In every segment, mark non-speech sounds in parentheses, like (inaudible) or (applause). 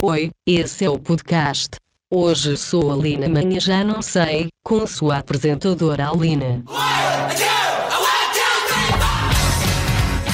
Oi, esse é o podcast. Hoje sou a Lina Manhã já não sei, com sua apresentadora Alina.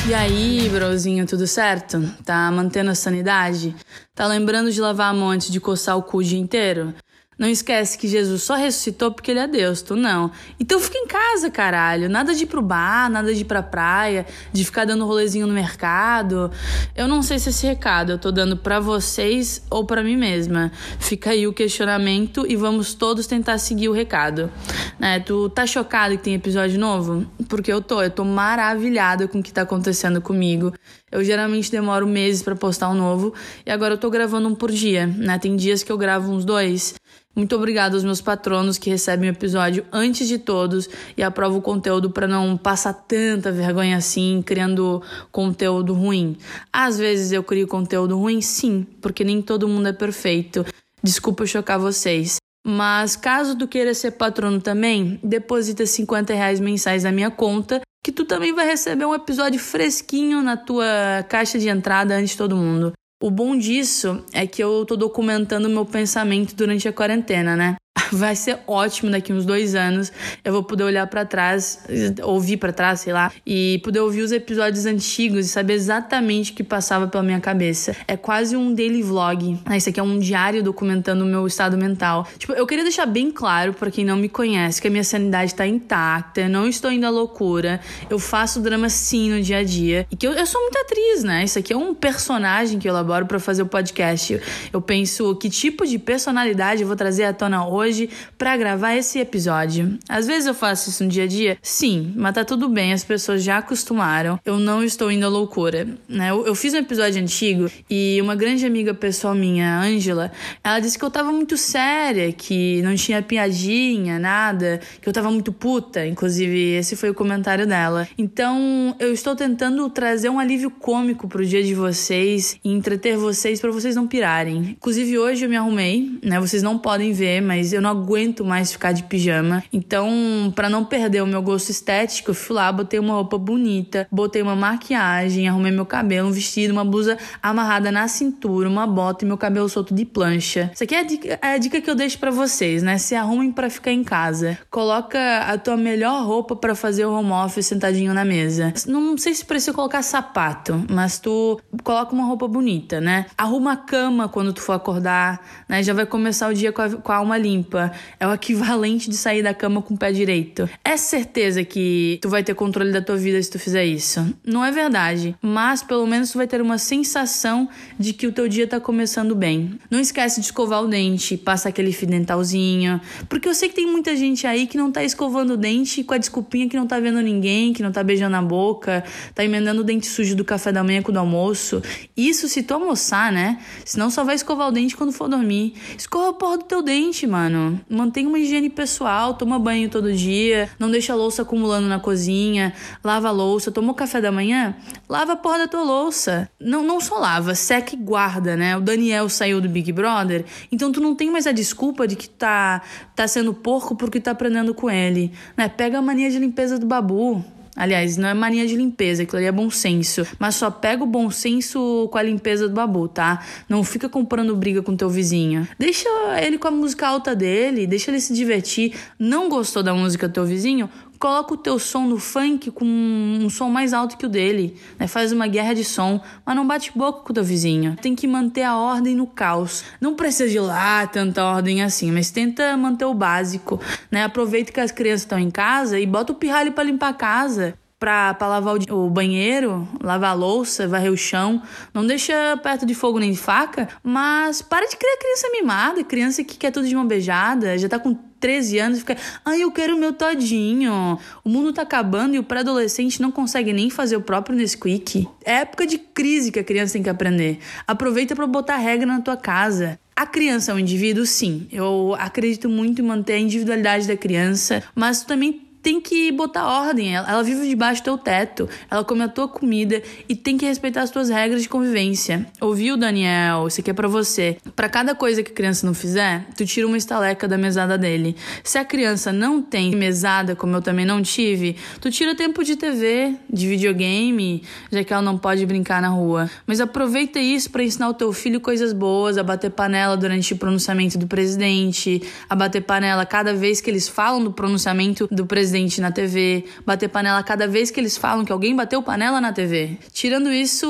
E aí, brozinho, tudo certo? Tá mantendo a sanidade? Tá lembrando de lavar a mão antes de coçar o cu o dia inteiro? Não esquece que Jesus só ressuscitou porque ele é Deus, tu não. Então fica em casa, caralho. Nada de ir pro bar, nada de ir pra praia, de ficar dando rolezinho no mercado. Eu não sei se esse recado eu tô dando para vocês ou para mim mesma. Fica aí o questionamento e vamos todos tentar seguir o recado. Né, tu tá chocado que tem episódio novo? Porque eu tô, eu tô maravilhada com o que tá acontecendo comigo. Eu geralmente demoro meses para postar um novo e agora eu tô gravando um por dia, né? Tem dias que eu gravo uns dois. Muito obrigada aos meus patronos que recebem o episódio antes de todos e aprovam o conteúdo para não passar tanta vergonha assim, criando conteúdo ruim. Às vezes eu crio conteúdo ruim, sim, porque nem todo mundo é perfeito. Desculpa chocar vocês. Mas caso tu queira ser patrono também, deposita 50 reais mensais na minha conta, que tu também vai receber um episódio fresquinho na tua caixa de entrada antes de todo mundo. O bom disso é que eu tô documentando meu pensamento durante a quarentena, né? (laughs) vai ser ótimo daqui uns dois anos. Eu vou poder olhar para trás, ouvir para trás, sei lá, e poder ouvir os episódios antigos e saber exatamente o que passava pela minha cabeça. É quase um daily vlog. Esse aqui é um diário documentando o meu estado mental. Tipo, eu queria deixar bem claro para quem não me conhece que a minha sanidade tá intacta, eu não estou indo à loucura. Eu faço drama sim no dia a dia e que eu, eu sou muito atriz, né? Isso aqui é um personagem que eu elaboro para fazer o podcast. Eu penso que tipo de personalidade eu vou trazer à tona hoje hoje para gravar esse episódio. Às vezes eu faço isso no dia a dia? Sim, mas tá tudo bem, as pessoas já acostumaram. Eu não estou indo à loucura, né? Eu, eu fiz um episódio antigo e uma grande amiga pessoal minha, Ângela, ela disse que eu tava muito séria, que não tinha piadinha, nada, que eu tava muito puta, inclusive esse foi o comentário dela. Então, eu estou tentando trazer um alívio cômico pro dia de vocês e entreter vocês para vocês não pirarem. Inclusive hoje eu me arrumei, né? Vocês não podem ver, mas eu não aguento mais ficar de pijama. Então, para não perder o meu gosto estético, eu fui lá, botei uma roupa bonita, botei uma maquiagem, arrumei meu cabelo, um vestido, uma blusa amarrada na cintura, uma bota e meu cabelo solto de plancha. Isso aqui é a dica, é a dica que eu deixo para vocês, né? Se arrumem para ficar em casa. Coloca a tua melhor roupa para fazer o home office sentadinho na mesa. Não sei se precisa colocar sapato, mas tu coloca uma roupa bonita, né? Arruma a cama quando tu for acordar, né? Já vai começar o dia com a, com a alma limpa limpa é o equivalente de sair da cama com o pé direito. É certeza que tu vai ter controle da tua vida se tu fizer isso? Não é verdade, mas pelo menos tu vai ter uma sensação de que o teu dia tá começando bem. Não esquece de escovar o dente, passa aquele fio dentalzinho, porque eu sei que tem muita gente aí que não tá escovando o dente com a desculpinha que não tá vendo ninguém, que não tá beijando a boca, tá emendando o dente sujo do café da manhã com o do almoço. Isso se tu almoçar, né? Senão só vai escovar o dente quando for dormir. Escova a porra do teu dente, mano mano. Mantenha uma higiene pessoal, toma banho todo dia, não deixa a louça acumulando na cozinha, lava a louça, tomou café da manhã, lava a porra da tua louça. Não, não só lava, seca e guarda, né? O Daniel saiu do Big Brother, então tu não tem mais a desculpa de que tá, tá sendo porco porque tá aprendendo com ele, né? Pega a mania de limpeza do babu, Aliás, não é mania de limpeza, aquilo ali é bom senso. Mas só pega o bom senso com a limpeza do babu, tá? Não fica comprando briga com teu vizinho. Deixa ele com a música alta dele, deixa ele se divertir. Não gostou da música do teu vizinho? Coloca o teu som no funk com um som mais alto que o dele, né? Faz uma guerra de som, mas não bate boca com o teu vizinho. Tem que manter a ordem no caos. Não precisa de lá tanta ordem assim, mas tenta manter o básico, né? Aproveita que as crianças estão em casa e bota o pirralho para limpar a casa pra lavar o, o, banheiro, lavar a louça, varrer o chão. Não deixa perto de fogo nem de faca, mas para de criar criança mimada, criança que quer tudo de uma beijada, já tá com 13 anos e fica, ai, eu quero o meu todinho. O mundo tá acabando e o pré-adolescente não consegue nem fazer o próprio Nesquik. É época de crise que a criança tem que aprender. Aproveita para botar regra na tua casa. A criança é um indivíduo, sim. Eu acredito muito em manter a individualidade da criança, mas tu também tem que botar ordem. Ela, ela vive debaixo do teu teto, ela come a tua comida e tem que respeitar as tuas regras de convivência. Ouviu, Daniel? Isso aqui é para você. Para cada coisa que a criança não fizer, tu tira uma estaleca da mesada dele. Se a criança não tem mesada, como eu também não tive, tu tira tempo de TV, de videogame, já que ela não pode brincar na rua. Mas aproveita isso para ensinar o teu filho coisas boas, a bater panela durante o pronunciamento do presidente, a bater panela cada vez que eles falam do pronunciamento do presidente presidente na TV, bater panela cada vez que eles falam que alguém bateu panela na TV. Tirando isso,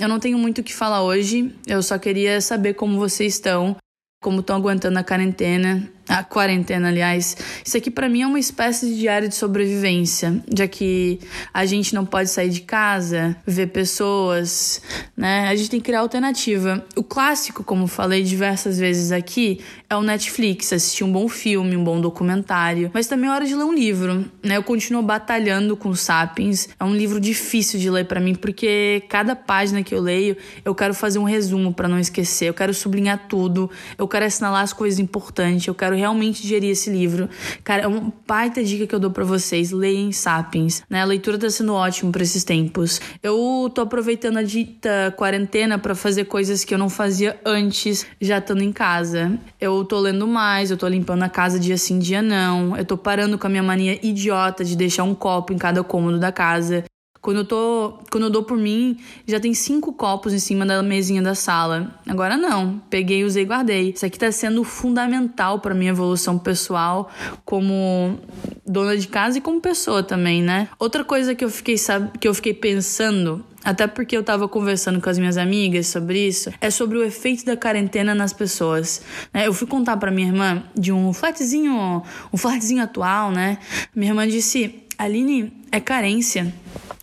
eu não tenho muito o que falar hoje. Eu só queria saber como vocês estão, como estão aguentando a quarentena a quarentena, aliás. Isso aqui para mim é uma espécie de diário de sobrevivência, já que a gente não pode sair de casa, ver pessoas, né? A gente tem que criar alternativa. O clássico, como falei diversas vezes aqui, é o Netflix, assistir um bom filme, um bom documentário, mas também é hora de ler um livro, né? Eu continuo batalhando com Sapiens. É um livro difícil de ler para mim porque cada página que eu leio, eu quero fazer um resumo para não esquecer, eu quero sublinhar tudo, eu quero assinalar as coisas importantes, eu quero quero realmente digerir esse livro. Cara, é uma baita dica que eu dou para vocês. Leiam Sapiens, né? A leitura tá sendo ótimo para esses tempos. Eu tô aproveitando a dita quarentena para fazer coisas que eu não fazia antes, já estando em casa. Eu tô lendo mais, eu tô limpando a casa dia sim, dia não. Eu tô parando com a minha mania idiota de deixar um copo em cada cômodo da casa. Quando eu tô, quando eu dou por mim, já tem cinco copos em cima da mesinha da sala. Agora não, peguei, usei, guardei. Isso aqui tá sendo fundamental para minha evolução pessoal como dona de casa e como pessoa também, né? Outra coisa que eu fiquei sabe, que eu fiquei pensando até porque eu tava conversando com as minhas amigas sobre isso, é sobre o efeito da quarentena nas pessoas. Né? Eu fui contar para minha irmã de um flatzinho, um flatzinho atual, né? Minha irmã disse: Aline, é carência.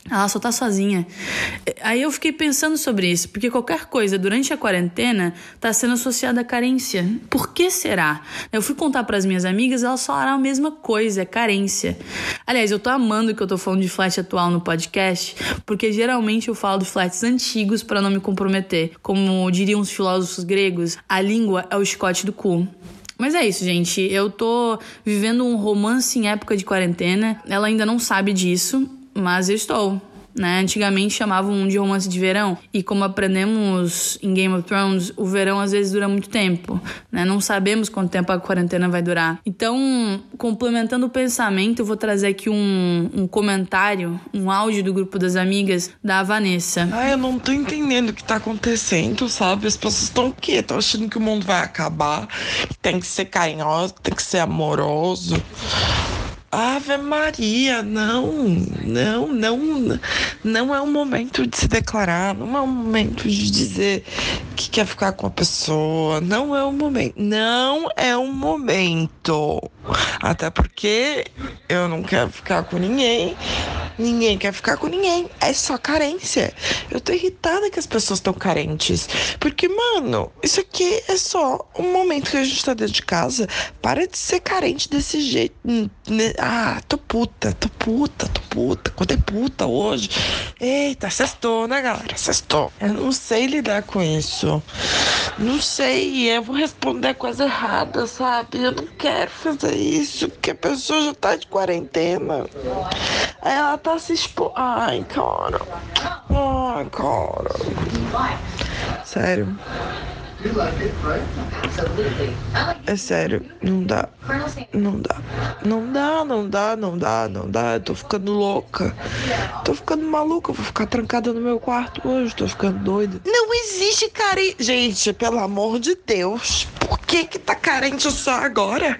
Ela só tá sozinha. Aí eu fiquei pensando sobre isso, porque qualquer coisa durante a quarentena tá sendo associada à carência. Por que será? Eu fui contar para as minhas amigas, elas falaram a mesma coisa, é carência. Aliás, eu tô amando que eu tô falando de flat atual no podcast, porque geralmente eu falo de flats antigos para não me comprometer. Como diriam os filósofos gregos, a língua é o chicote do cu. Mas é isso, gente. Eu tô vivendo um romance em época de quarentena. Ela ainda não sabe disso, mas estou. Né? Antigamente chamavam de romance de verão, e como aprendemos em Game of Thrones, o verão às vezes dura muito tempo, né? Não sabemos quanto tempo a quarentena vai durar. Então, complementando o pensamento, eu vou trazer aqui um, um comentário, um áudio do grupo das amigas da Vanessa. Ah, eu não tô entendendo o que tá acontecendo, sabe? As pessoas estão quê? Estão achando que o mundo vai acabar, tem que ser carinhoso, tem que ser amoroso. Ave Maria, não, não, não, não é o momento de se declarar, não é o momento de dizer que quer ficar com a pessoa, não é o momento, não é o momento. Até porque eu não quero ficar com ninguém, ninguém quer ficar com ninguém, é só carência. Eu tô irritada que as pessoas estão carentes, porque, mano, isso aqui é só um momento que a gente tá dentro de casa, para de ser carente desse jeito, né? Ah, tô puta, tô puta, tô puta. Quando é puta hoje? Eita, cestou, né, galera? Cestou. Eu não sei lidar com isso. Não sei, eu vou responder coisa errada, sabe? Eu não quero fazer isso, porque a pessoa já tá de quarentena. Ela tá se expondo. Ai, cara. Ai, cara. Sério. É sério, não dá. Não dá. Não dá, não dá, não dá, não dá. Eu tô ficando louca. Tô ficando maluca. Vou ficar trancada no meu quarto hoje. Tô ficando doida. Não existe carência. Gente, pelo amor de Deus. Por que que tá carente só agora?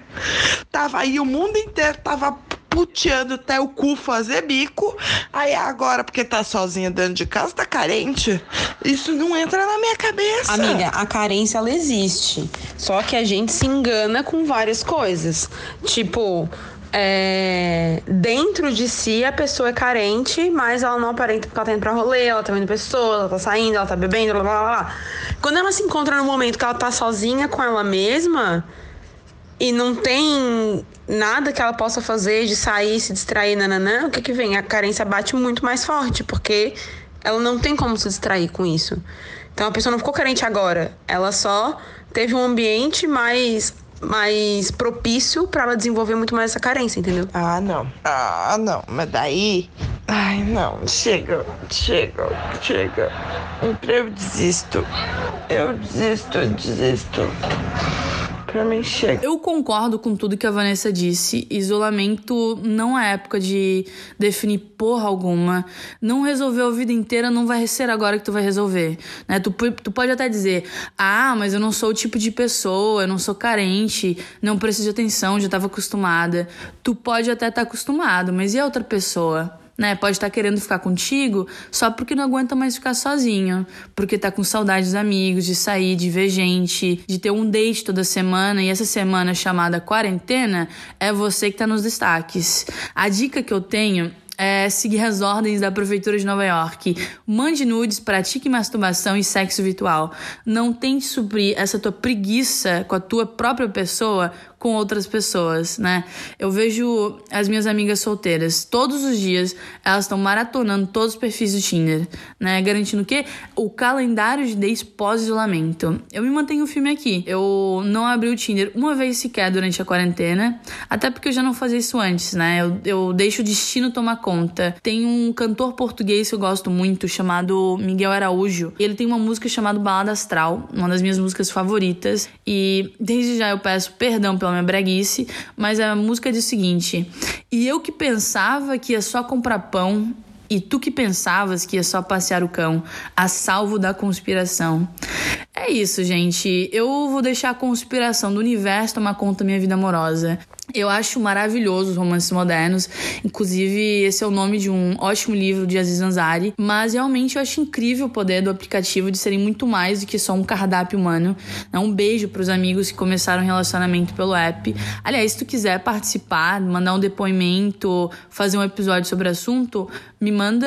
Tava aí o mundo inteiro, tava puteando até o cu fazer bico. Aí agora, porque tá sozinha dentro de casa, tá carente. Isso não entra na minha cabeça. Amiga, a carência ela existe. Só que a gente se engana com várias coisas. Tipo, é, dentro de si a pessoa é carente, mas ela não aparenta porque ela tá indo pra rolê, ela tá vendo pessoas, ela tá saindo, ela tá bebendo, blá blá blá. Quando ela se encontra no momento que ela tá sozinha com ela mesma e não tem nada que ela possa fazer de sair, se distrair, nananã, o que que vem? A carência bate muito mais forte, porque ela não tem como se distrair com isso. Então a pessoa não ficou carente agora, ela só teve um ambiente mais mais propício para ela desenvolver muito mais essa carência, entendeu? Ah, não. Ah, não. Mas daí. Ai, não. Chega, chega, chega. Eu desisto. Eu desisto, desisto. Pra mim chega. Eu concordo com tudo que a Vanessa disse. Isolamento não é época de definir porra alguma. Não resolveu a vida inteira, não vai ser agora que tu vai resolver. Né? Tu, tu pode até dizer: ah, mas eu não sou o tipo de pessoa, eu não sou carente, não preciso de atenção, já estava acostumada. Tu pode até estar tá acostumado, mas e a outra pessoa? Né? Pode estar tá querendo ficar contigo só porque não aguenta mais ficar sozinho, porque tá com saudade dos amigos, de sair, de ver gente, de ter um date toda semana e essa semana chamada quarentena é você que tá nos destaques. A dica que eu tenho é, seguir as ordens da Prefeitura de Nova York. Mande nudes, pratique masturbação e sexo virtual. Não tente suprir essa tua preguiça com a tua própria pessoa com outras pessoas, né? Eu vejo as minhas amigas solteiras, todos os dias elas estão maratonando todos os perfis do Tinder, né? Garantindo que o calendário de days pós-isolamento. Eu me mantenho firme aqui. Eu não abri o Tinder uma vez sequer durante a quarentena, até porque eu já não fazia isso antes, né? Eu, eu deixo o destino tomar conta. Tem um cantor português que eu gosto muito chamado Miguel Araújo. Ele tem uma música chamada Balada Astral, uma das minhas músicas favoritas, e desde já eu peço perdão pela minha breguice, mas a música diz o seguinte: E eu que pensava que ia só comprar pão, e tu que pensavas que ia só passear o cão, a salvo da conspiração. É isso, gente. Eu vou deixar a conspiração do universo tomar conta da minha vida amorosa. Eu acho maravilhoso os romances modernos. Inclusive, esse é o nome de um ótimo livro de Aziz Ansari. Mas realmente eu acho incrível o poder do aplicativo de serem muito mais do que só um cardápio humano. Um beijo para os amigos que começaram um relacionamento pelo app. Aliás, se tu quiser participar, mandar um depoimento, fazer um episódio sobre o assunto, me manda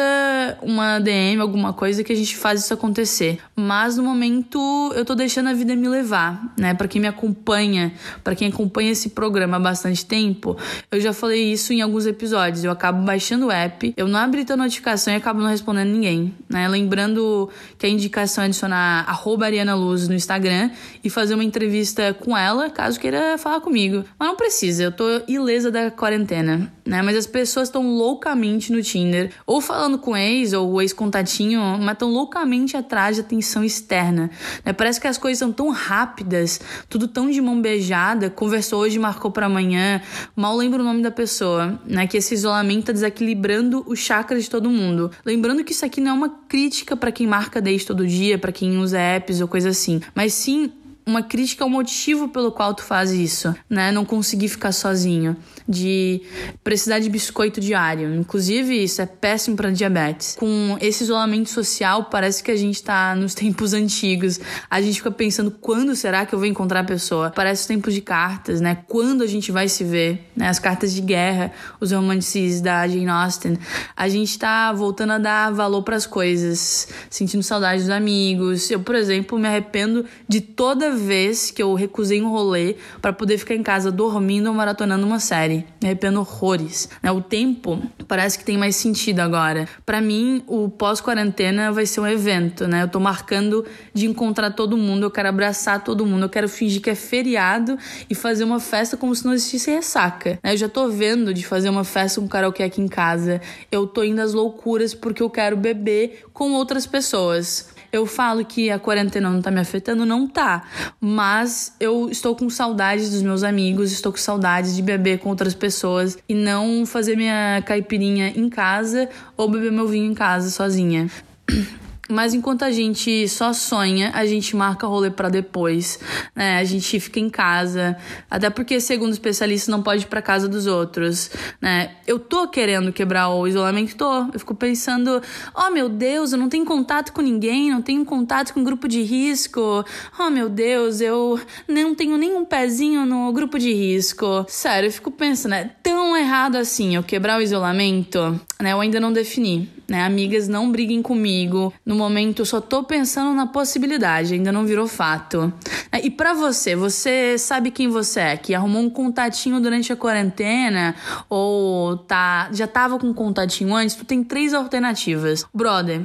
uma DM, alguma coisa que a gente faz isso acontecer. Mas no momento eu tô deixando a vida me levar, né? Para quem me acompanha, para quem acompanha esse programa há bastante tempo, eu já falei isso em alguns episódios. Eu acabo baixando o app, eu não abro a notificação e acabo não respondendo ninguém, né? Lembrando que a indicação é adicionar arroba Ariana Luz no Instagram e fazer uma entrevista com ela, caso queira falar comigo. Mas não precisa, eu tô ilesa da quarentena, né? Mas as pessoas estão loucamente no Tinder, ou falando com ex ou ex-contatinho, mas estão loucamente atrás de atenção externa. Né? Parece que as coisas são tão rápidas, tudo tão de mão beijada. Conversou hoje, marcou para amanhã. Mal lembro o nome da pessoa, né? Que esse isolamento tá desequilibrando o chakra de todo mundo. Lembrando que isso aqui não é uma crítica para quem marca desde todo dia, para quem usa apps ou coisa assim, mas sim uma crítica ao motivo pelo qual tu faz isso, né? Não conseguir ficar sozinho, de precisar de biscoito diário. Inclusive, isso é péssimo para diabetes. Com esse isolamento social, parece que a gente tá nos tempos antigos. A gente fica pensando quando será que eu vou encontrar a pessoa? Parece os tempos de cartas, né? Quando a gente vai se ver, né? As cartas de guerra, os romances da Jane Austen. A gente tá voltando a dar valor para as coisas, sentindo saudade dos amigos. Eu, por exemplo, me arrependo de toda vez que eu recusei um rolê para poder ficar em casa dormindo ou maratonando uma série. Me arrependo horrores. Né? O tempo parece que tem mais sentido agora. Para mim, o pós-quarentena vai ser um evento, né? Eu tô marcando de encontrar todo mundo, eu quero abraçar todo mundo, eu quero fingir que é feriado e fazer uma festa como se não existisse ressaca. Né? Eu já tô vendo de fazer uma festa com karaokê aqui em casa. Eu tô indo às loucuras porque eu quero beber com outras pessoas. Eu falo que a quarentena não tá me afetando, não tá. Mas eu estou com saudades dos meus amigos, estou com saudades de beber com outras pessoas e não fazer minha caipirinha em casa ou beber meu vinho em casa sozinha. (clears throat) Mas enquanto a gente só sonha, a gente marca rolê para depois, né? A gente fica em casa, até porque segundo especialistas não pode ir para casa dos outros, né? Eu tô querendo quebrar o isolamento, tô. Eu fico pensando, oh meu Deus, eu não tenho contato com ninguém, não tenho contato com grupo de risco. Oh meu Deus, eu não tenho nenhum pezinho no grupo de risco. Sério, eu fico pensando, é tão errado assim eu quebrar o isolamento, né? Eu ainda não defini né? Amigas, não briguem comigo. No momento só tô pensando na possibilidade, ainda não virou fato. É, e para você, você sabe quem você é? Que arrumou um contatinho durante a quarentena ou tá já tava com um contatinho antes? Tu tem três alternativas. Brother,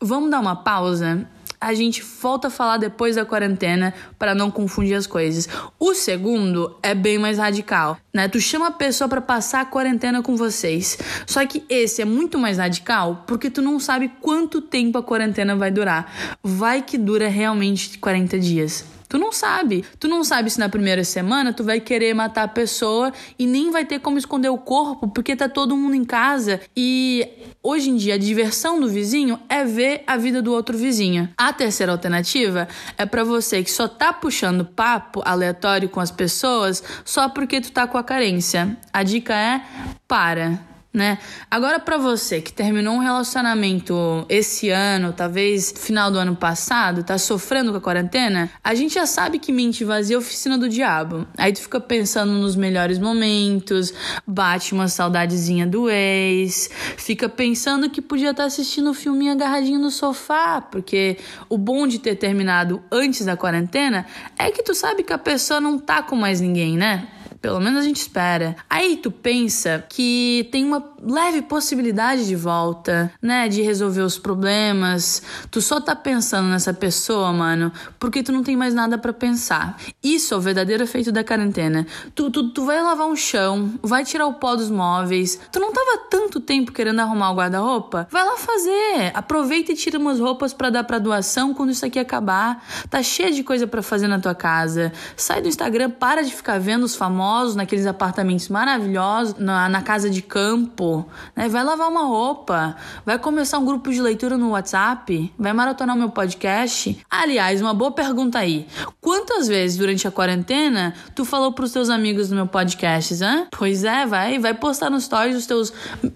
vamos dar uma pausa? A gente volta a falar depois da quarentena para não confundir as coisas. O segundo é bem mais radical, né? Tu chama a pessoa para passar a quarentena com vocês. Só que esse é muito mais radical porque tu não sabe quanto tempo a quarentena vai durar. Vai que dura realmente 40 dias. Tu não sabe. Tu não sabe se na primeira semana tu vai querer matar a pessoa e nem vai ter como esconder o corpo porque tá todo mundo em casa. E hoje em dia a diversão do vizinho é ver a vida do outro vizinho. A terceira alternativa é para você que só tá puxando papo aleatório com as pessoas só porque tu tá com a carência. A dica é para né? Agora para você que terminou um relacionamento esse ano, talvez final do ano passado, tá sofrendo com a quarentena, a gente já sabe que mente vazia é oficina do diabo. Aí tu fica pensando nos melhores momentos, bate uma saudadezinha do ex, fica pensando que podia estar tá assistindo o um filminho agarradinho no sofá, porque o bom de ter terminado antes da quarentena é que tu sabe que a pessoa não tá com mais ninguém, né? Pelo menos a gente espera. Aí tu pensa que tem uma leve possibilidade de volta, né? De resolver os problemas. Tu só tá pensando nessa pessoa, mano, porque tu não tem mais nada para pensar. Isso é o verdadeiro efeito da quarentena. Tu, tu, tu vai lavar um chão, vai tirar o pó dos móveis. Tu não tava tanto tempo querendo arrumar o guarda-roupa? Vai lá fazer. Aproveita e tira umas roupas para dar pra doação quando isso aqui acabar. Tá cheio de coisa para fazer na tua casa. Sai do Instagram, para de ficar vendo os famosos naqueles apartamentos maravilhosos, na, na casa de campo, né? Vai lavar uma roupa, vai começar um grupo de leitura no WhatsApp, vai maratonar o meu podcast. Aliás, uma boa pergunta aí. Quantas vezes durante a quarentena tu falou pros teus amigos do meu podcast, hã? Pois é, vai, vai postar nos stories os teus,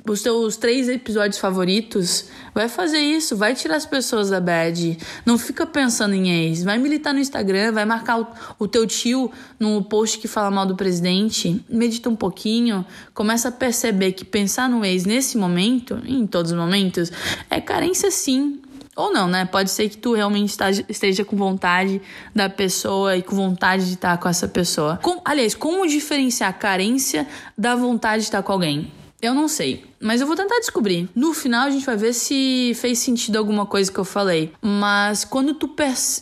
os teus três episódios favoritos. Vai fazer isso, vai tirar as pessoas da bad. Não fica pensando em ex. Vai militar no Instagram, vai marcar o, o teu tio no post que fala mal do presidente. Medita um pouquinho, começa a perceber que pensar no ex nesse momento, em todos os momentos, é carência sim. Ou não, né? Pode ser que tu realmente esteja com vontade da pessoa e com vontade de estar com essa pessoa. Com, aliás, como diferenciar carência da vontade de estar com alguém? Eu não sei. Mas eu vou tentar descobrir. No final a gente vai ver se fez sentido alguma coisa que eu falei. Mas quando tu,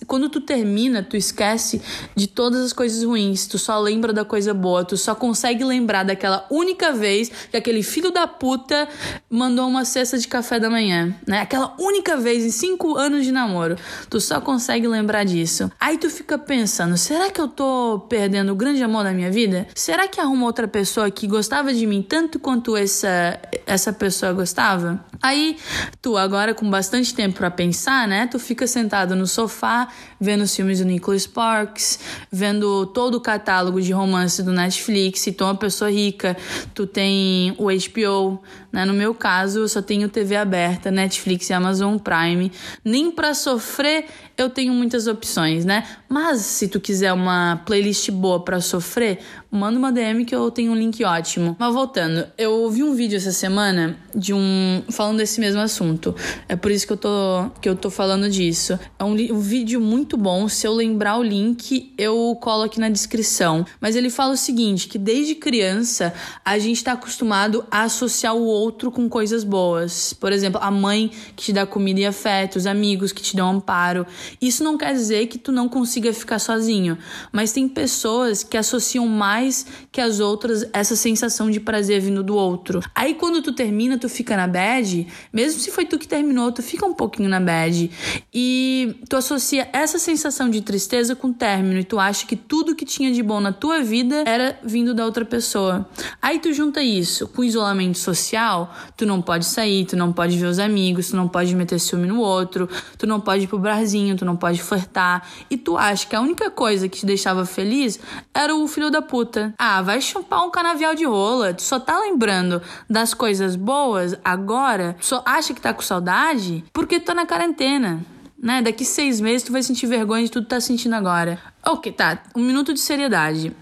quando tu termina, tu esquece de todas as coisas ruins. Tu só lembra da coisa boa. Tu só consegue lembrar daquela única vez que aquele filho da puta mandou uma cesta de café da manhã. Né? Aquela única vez em cinco anos de namoro. Tu só consegue lembrar disso. Aí tu fica pensando: será que eu tô perdendo o grande amor da minha vida? Será que arruma outra pessoa que gostava de mim tanto quanto essa essa pessoa gostava? Aí tu agora com bastante tempo para pensar, né? Tu fica sentado no sofá vendo os filmes do Nicholas Sparks, vendo todo o catálogo de romance do Netflix. Tu é uma pessoa rica, tu tem o HBO, né? No meu caso, eu só tenho TV aberta, Netflix e Amazon Prime. Nem para sofrer eu tenho muitas opções, né? Mas se tu quiser uma playlist boa para sofrer, manda uma DM que eu tenho um link ótimo. Mas voltando, eu vi um vídeo essa semana de um falando desse mesmo assunto. É por isso que eu tô que eu tô falando disso. É um, um vídeo muito bom. Se eu lembrar o link, eu colo aqui na descrição. Mas ele fala o seguinte, que desde criança a gente está acostumado a associar o outro com coisas boas. Por exemplo, a mãe que te dá comida e afeto, os amigos que te dão amparo. Isso não quer dizer que tu não consiga ficar sozinho, mas tem pessoas que associam mais que as outras essa sensação de prazer vindo do outro. Aí quando tu termina, tu fica na bad, mesmo se foi tu que terminou, tu fica um pouquinho na bad e tu associa essa sensação de tristeza com o término e tu acha que tudo que tinha de bom na tua vida era vindo da outra pessoa. Aí tu junta isso com isolamento social, tu não pode sair, tu não pode ver os amigos, tu não pode meter ciúme no outro, tu não pode ir pro barzinho, tu não pode flertar, e tu acha que a única coisa que te deixava feliz era o filho da puta. Ah, vai chupar um canavial de rola, tu só tá lembrando das coisas boas agora, só acha que tá com saudade porque tu tá na quarentena. Né? Daqui seis meses tu vai sentir vergonha de tudo que tá sentindo agora. Ok, tá. Um minuto de seriedade.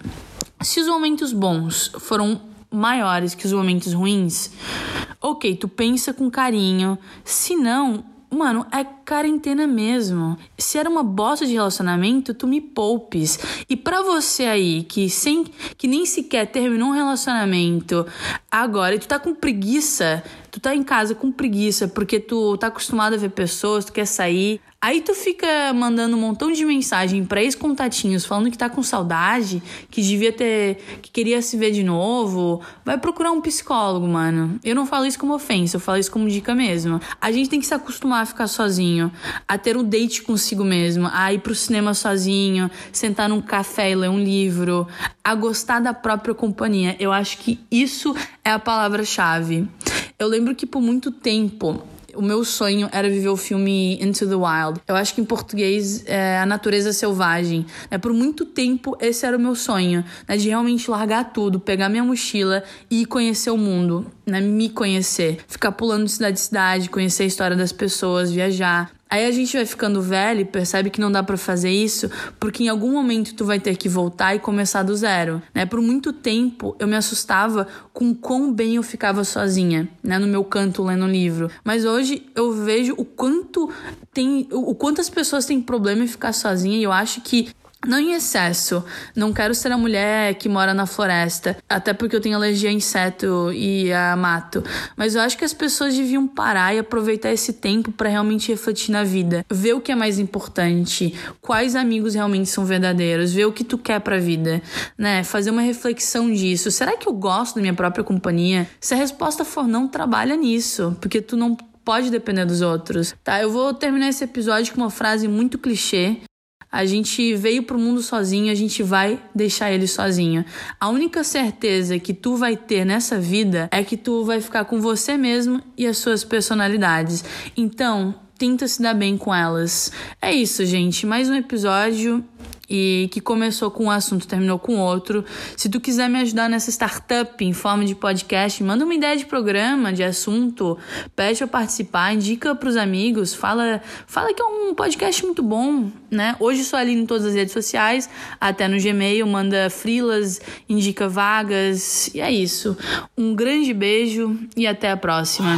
Se os momentos bons foram maiores que os momentos ruins, ok, tu pensa com carinho. Se não, mano, é quarentena mesmo. Se era uma bosta de relacionamento, tu me poupes. E para você aí que sem que nem sequer terminou um relacionamento agora e tu tá com preguiça, tu tá em casa com preguiça porque tu tá acostumado a ver pessoas, tu quer sair, Aí tu fica mandando um montão de mensagem para ex-contatinhos falando que tá com saudade, que devia ter. que queria se ver de novo. Vai procurar um psicólogo, mano. Eu não falo isso como ofensa, eu falo isso como dica mesmo. A gente tem que se acostumar a ficar sozinho, a ter um date consigo mesmo, a ir pro cinema sozinho, sentar num café e ler um livro, a gostar da própria companhia. Eu acho que isso é a palavra-chave. Eu lembro que por muito tempo o meu sonho era viver o filme Into the Wild. Eu acho que em português é A Natureza Selvagem. Né? Por muito tempo, esse era o meu sonho, né? de realmente largar tudo, pegar minha mochila e conhecer o mundo, né? me conhecer. Ficar pulando de cidade em cidade, conhecer a história das pessoas, viajar. Aí a gente vai ficando velho e percebe que não dá para fazer isso, porque em algum momento tu vai ter que voltar e começar do zero, né? Por muito tempo eu me assustava com quão bem eu ficava sozinha, né, no meu canto lendo livro. Mas hoje eu vejo o quanto tem, o quanto as pessoas têm problema em ficar sozinha e eu acho que não em excesso. Não quero ser a mulher que mora na floresta, até porque eu tenho alergia a inseto e a mato. Mas eu acho que as pessoas deviam parar e aproveitar esse tempo para realmente refletir na vida, ver o que é mais importante, quais amigos realmente são verdadeiros, ver o que tu quer para vida, né? Fazer uma reflexão disso. Será que eu gosto da minha própria companhia? Se a resposta for não, trabalha nisso, porque tu não pode depender dos outros, tá? Eu vou terminar esse episódio com uma frase muito clichê, a gente veio pro mundo sozinho, a gente vai deixar ele sozinho. A única certeza que tu vai ter nessa vida é que tu vai ficar com você mesmo e as suas personalidades. Então, tenta se dar bem com elas. É isso, gente. Mais um episódio e que começou com um assunto, terminou com outro. Se tu quiser me ajudar nessa startup em forma de podcast, manda uma ideia de programa, de assunto, pede para participar, indica para os amigos, fala, fala que é um podcast muito bom, né? Hoje sou ali em todas as redes sociais, até no Gmail, manda frilas, indica vagas, e é isso. Um grande beijo e até a próxima.